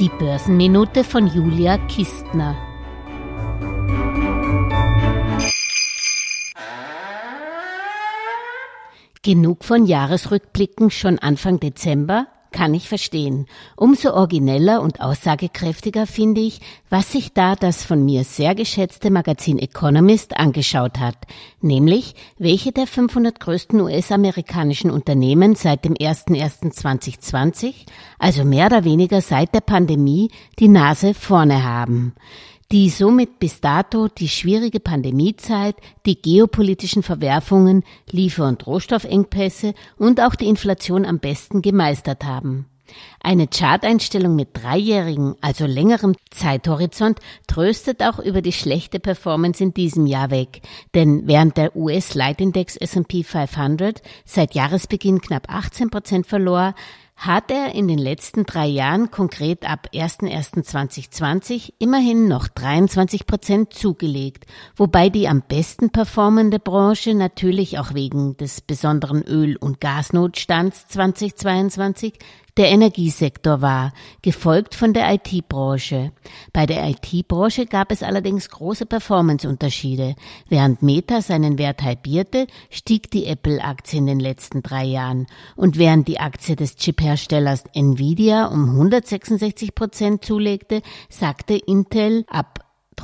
Die Börsenminute von Julia Kistner. Genug von Jahresrückblicken schon Anfang Dezember? Kann ich verstehen. Umso origineller und aussagekräftiger finde ich, was sich da das von mir sehr geschätzte Magazin Economist angeschaut hat, nämlich welche der 500 größten US-amerikanischen Unternehmen seit dem 01.01.2020, also mehr oder weniger seit der Pandemie, die Nase vorne haben die somit bis dato die schwierige Pandemiezeit, die geopolitischen Verwerfungen, Liefer- und Rohstoffengpässe und auch die Inflation am besten gemeistert haben. Eine Charteinstellung mit dreijährigen, also längerem Zeithorizont tröstet auch über die schlechte Performance in diesem Jahr weg, denn während der US-Leitindex S&P 500 seit Jahresbeginn knapp 18 Prozent verlor, hat er in den letzten drei Jahren, konkret ab 01.01.2020, immerhin noch 23 Prozent zugelegt, wobei die am besten performende Branche natürlich auch wegen des besonderen Öl- und Gasnotstands 2022 der Energiesektor war, gefolgt von der IT-Branche. Bei der IT-Branche gab es allerdings große Performanceunterschiede. Während Meta seinen Wert halbierte, stieg die Apple-Aktie in den letzten drei Jahren. Und während die Aktie des Chip-Herstellers Nvidia um 166 Prozent zulegte, sagte Intel ab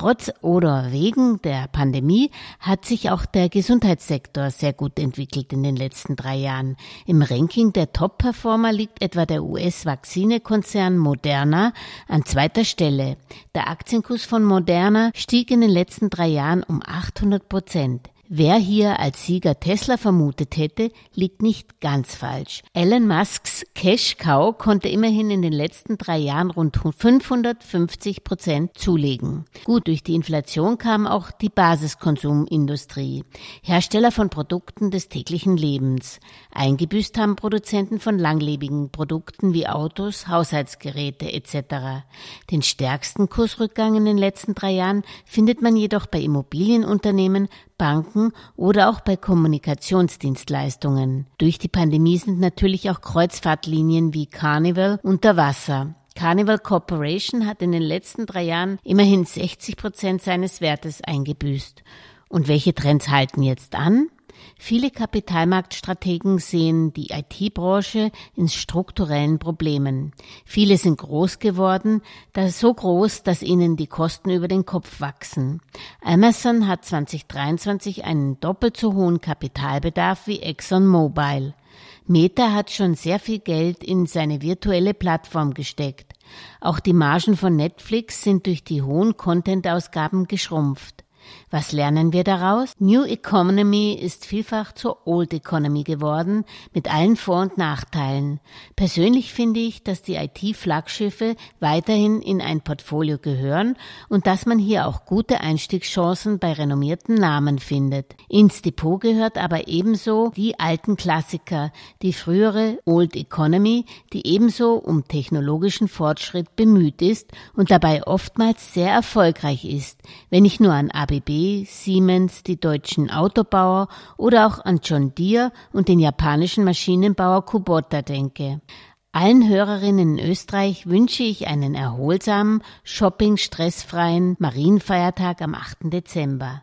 Trotz oder wegen der Pandemie hat sich auch der Gesundheitssektor sehr gut entwickelt in den letzten drei Jahren. Im Ranking der Top-Performer liegt etwa der US-Vakzinekonzern Moderna an zweiter Stelle. Der Aktienkurs von Moderna stieg in den letzten drei Jahren um 800 Prozent. Wer hier als Sieger Tesla vermutet hätte, liegt nicht ganz falsch. Elon Musks Cash Cow konnte immerhin in den letzten drei Jahren rund 550 Prozent zulegen. Gut, durch die Inflation kam auch die Basiskonsumindustrie, Hersteller von Produkten des täglichen Lebens. Eingebüßt haben Produzenten von langlebigen Produkten wie Autos, Haushaltsgeräte etc. Den stärksten Kursrückgang in den letzten drei Jahren findet man jedoch bei Immobilienunternehmen, Banken oder auch bei Kommunikationsdienstleistungen. Durch die Pandemie sind natürlich auch Kreuzfahrtlinien wie Carnival unter Wasser. Carnival Corporation hat in den letzten drei Jahren immerhin 60 Prozent seines Wertes eingebüßt. Und welche Trends halten jetzt an? Viele Kapitalmarktstrategen sehen die IT-Branche in strukturellen Problemen. Viele sind groß geworden, da so groß, dass ihnen die Kosten über den Kopf wachsen. Amazon hat 2023 einen doppelt so hohen Kapitalbedarf wie ExxonMobil. Meta hat schon sehr viel Geld in seine virtuelle Plattform gesteckt. Auch die Margen von Netflix sind durch die hohen Content-Ausgaben geschrumpft. Was lernen wir daraus? New Economy ist vielfach zur Old Economy geworden, mit allen Vor- und Nachteilen. Persönlich finde ich, dass die IT-Flaggschiffe weiterhin in ein Portfolio gehören und dass man hier auch gute Einstiegschancen bei renommierten Namen findet. Ins Depot gehört aber ebenso die alten Klassiker, die frühere Old Economy, die ebenso um technologischen Fortschritt bemüht ist und dabei oftmals sehr erfolgreich ist, wenn ich nur an ABB ABB, Siemens, die deutschen Autobauer oder auch an John Deere und den japanischen Maschinenbauer Kubota denke. Allen Hörerinnen in Österreich wünsche ich einen erholsamen, shopping-stressfreien Marienfeiertag am 8. Dezember.